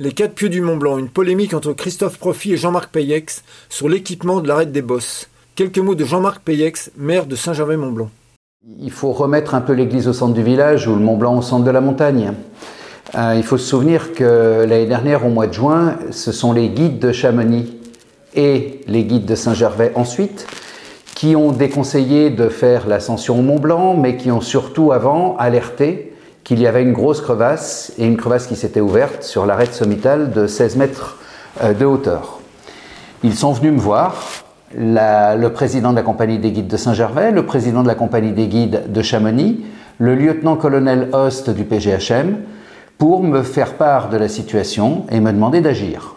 Les quatre pieux du Mont Blanc, une polémique entre Christophe Profit et Jean-Marc Payex sur l'équipement de l'arête des bosses. Quelques mots de Jean-Marc Payex, maire de Saint-Gervais-Mont-Blanc. Il faut remettre un peu l'église au centre du village ou le Mont Blanc au centre de la montagne. Euh, il faut se souvenir que l'année dernière, au mois de juin, ce sont les guides de Chamonix et les guides de Saint-Gervais ensuite qui ont déconseillé de faire l'ascension au Mont Blanc, mais qui ont surtout avant alerté qu'il y avait une grosse crevasse et une crevasse qui s'était ouverte sur l'arête sommitale de 16 mètres euh, de hauteur. Ils sont venus me voir, le président de la compagnie des guides de Saint-Gervais, le président de la compagnie des guides de Chamonix, le lieutenant-colonel Host du PGHM, pour me faire part de la situation et me demander d'agir.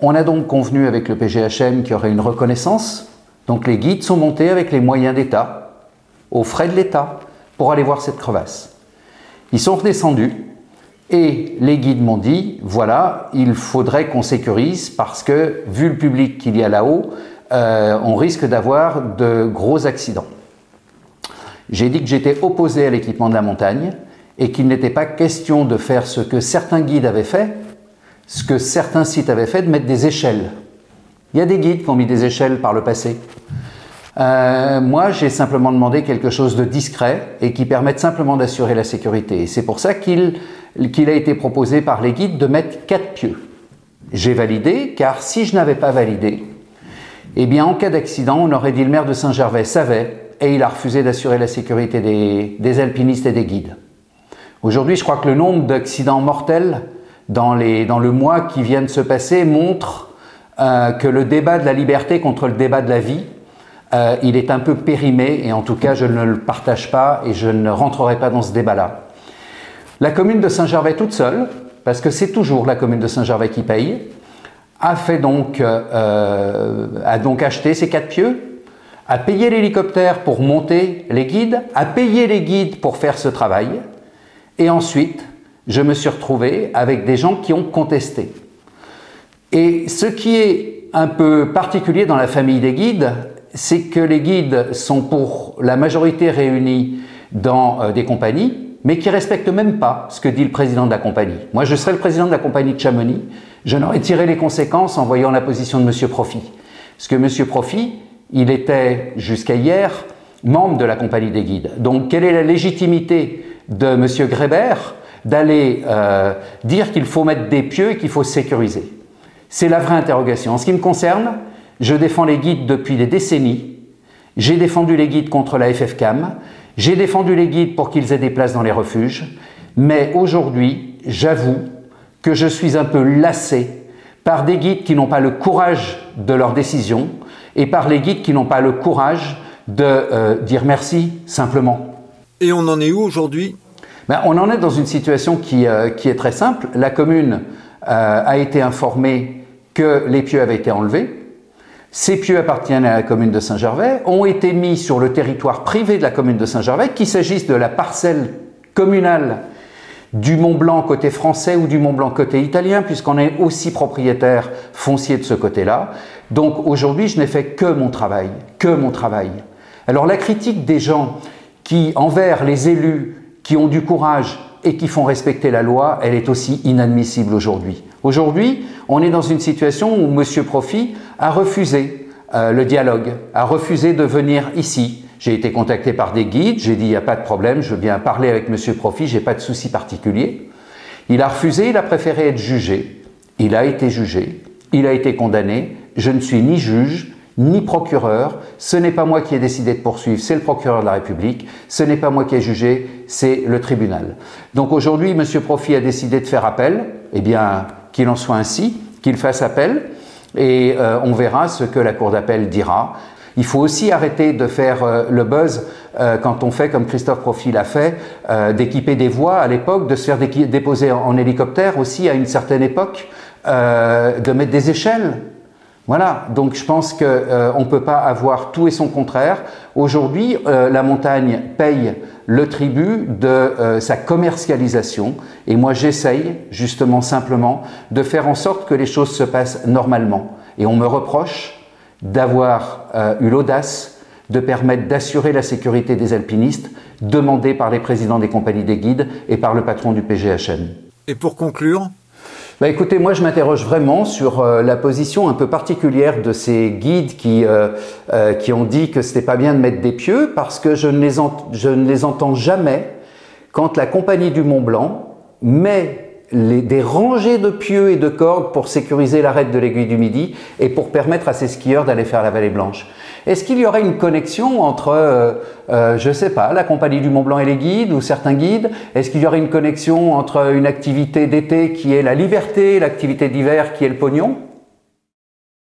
On a donc convenu avec le PGHM qu'il y aurait une reconnaissance, donc les guides sont montés avec les moyens d'État, aux frais de l'État, pour aller voir cette crevasse. Ils sont redescendus et les guides m'ont dit, voilà, il faudrait qu'on sécurise parce que, vu le public qu'il y a là-haut, euh, on risque d'avoir de gros accidents. J'ai dit que j'étais opposé à l'équipement de la montagne et qu'il n'était pas question de faire ce que certains guides avaient fait, ce que certains sites avaient fait, de mettre des échelles. Il y a des guides qui ont mis des échelles par le passé. Euh, moi, j'ai simplement demandé quelque chose de discret et qui permette simplement d'assurer la sécurité. c'est pour ça qu'il a été proposé par les guides de mettre quatre pieux. J'ai validé, car si je n'avais pas validé, eh bien, en cas d'accident, on aurait dit le maire de Saint-Gervais savait et il a refusé d'assurer la sécurité des, alpinistes et des guides. Aujourd'hui, je crois que le nombre d'accidents mortels dans, le mois qui vient de se passer montre euh, que le débat de la liberté contre le débat de la vie euh, il est un peu périmé et en tout cas je ne le partage pas et je ne rentrerai pas dans ce débat-là. La commune de Saint-Gervais toute seule, parce que c'est toujours la commune de Saint-Gervais qui paye, a fait donc, euh, a donc acheté ces quatre pieux, a payé l'hélicoptère pour monter les guides, a payé les guides pour faire ce travail, et ensuite je me suis retrouvé avec des gens qui ont contesté. Et ce qui est un peu particulier dans la famille des guides, c'est que les guides sont pour la majorité réunis dans euh, des compagnies, mais qui respectent même pas ce que dit le président de la compagnie. Moi, je serais le président de la compagnie de Chamonix, je n'aurais tiré les conséquences en voyant la position de Monsieur Profit. Parce que Monsieur Profit, il était jusqu'à hier membre de la compagnie des guides. Donc, quelle est la légitimité de Monsieur Grébert d'aller euh, dire qu'il faut mettre des pieux et qu'il faut sécuriser? C'est la vraie interrogation. En ce qui me concerne, je défends les guides depuis des décennies. J'ai défendu les guides contre la FFCAM. J'ai défendu les guides pour qu'ils aient des places dans les refuges. Mais aujourd'hui, j'avoue que je suis un peu lassé par des guides qui n'ont pas le courage de leurs décisions et par les guides qui n'ont pas le courage de euh, dire merci simplement. Et on en est où aujourd'hui? Ben, On en est dans une situation qui, euh, qui est très simple. La commune euh, a été informée que les pieux avaient été enlevés. Ces pieux appartiennent à la commune de Saint-Gervais, ont été mis sur le territoire privé de la commune de Saint-Gervais, qu'il s'agisse de la parcelle communale du Mont Blanc côté français ou du Mont Blanc côté italien, puisqu'on est aussi propriétaire foncier de ce côté-là. Donc aujourd'hui, je n'ai fait que mon travail, que mon travail. Alors la critique des gens qui, envers les élus qui ont du courage et qui font respecter la loi, elle est aussi inadmissible aujourd'hui. Aujourd'hui, on est dans une situation où M. Profit a refusé euh, le dialogue, a refusé de venir ici. J'ai été contacté par des guides, j'ai dit il n'y a pas de problème, je veux bien parler avec M. Profit, j'ai pas de souci particulier. Il a refusé, il a préféré être jugé. Il a été jugé, il a été condamné. Je ne suis ni juge, ni procureur. Ce n'est pas moi qui ai décidé de poursuivre, c'est le procureur de la République. Ce n'est pas moi qui ai jugé, c'est le tribunal. Donc aujourd'hui, M. Profit a décidé de faire appel. Eh bien, qu'il en soit ainsi, qu'il fasse appel, et euh, on verra ce que la Cour d'appel dira. Il faut aussi arrêter de faire euh, le buzz euh, quand on fait, comme Christophe Profil l'a fait, d'équiper des voies à l'époque, de se faire déposer en, hélicoptère aussi à une certaine époque, de mettre des échelles. Voilà, donc je pense qu'on euh, ne peut pas avoir tout et son contraire. Aujourd'hui, euh, la montagne paye le tribut de euh, sa commercialisation et moi j'essaye justement simplement de faire en sorte que les choses se passent normalement. Et on me reproche d'avoir eu l'audace de permettre d'assurer la sécurité des alpinistes demandée par les présidents des compagnies des guides et par le patron du PGHN. Et pour conclure bah écoutez, moi je m'interroge vraiment sur euh, la position un peu particulière de ces guides qui, euh, euh, qui ont dit que c'était pas bien de mettre des pieux parce que je ne les, je ne les entends jamais quand la compagnie du Mont Blanc met les, des rangées de pieux et de cordes pour sécuriser l'arête de l'aiguille du Midi et pour permettre à ces skieurs d'aller faire la vallée blanche. Est-ce qu'il y aurait une connexion entre, euh, euh, je sais pas, la compagnie du Mont Blanc et les guides ou certains guides? Est-ce qu'il y aurait une connexion entre une activité d'été qui est la liberté, l'activité d'hiver qui est le pognon?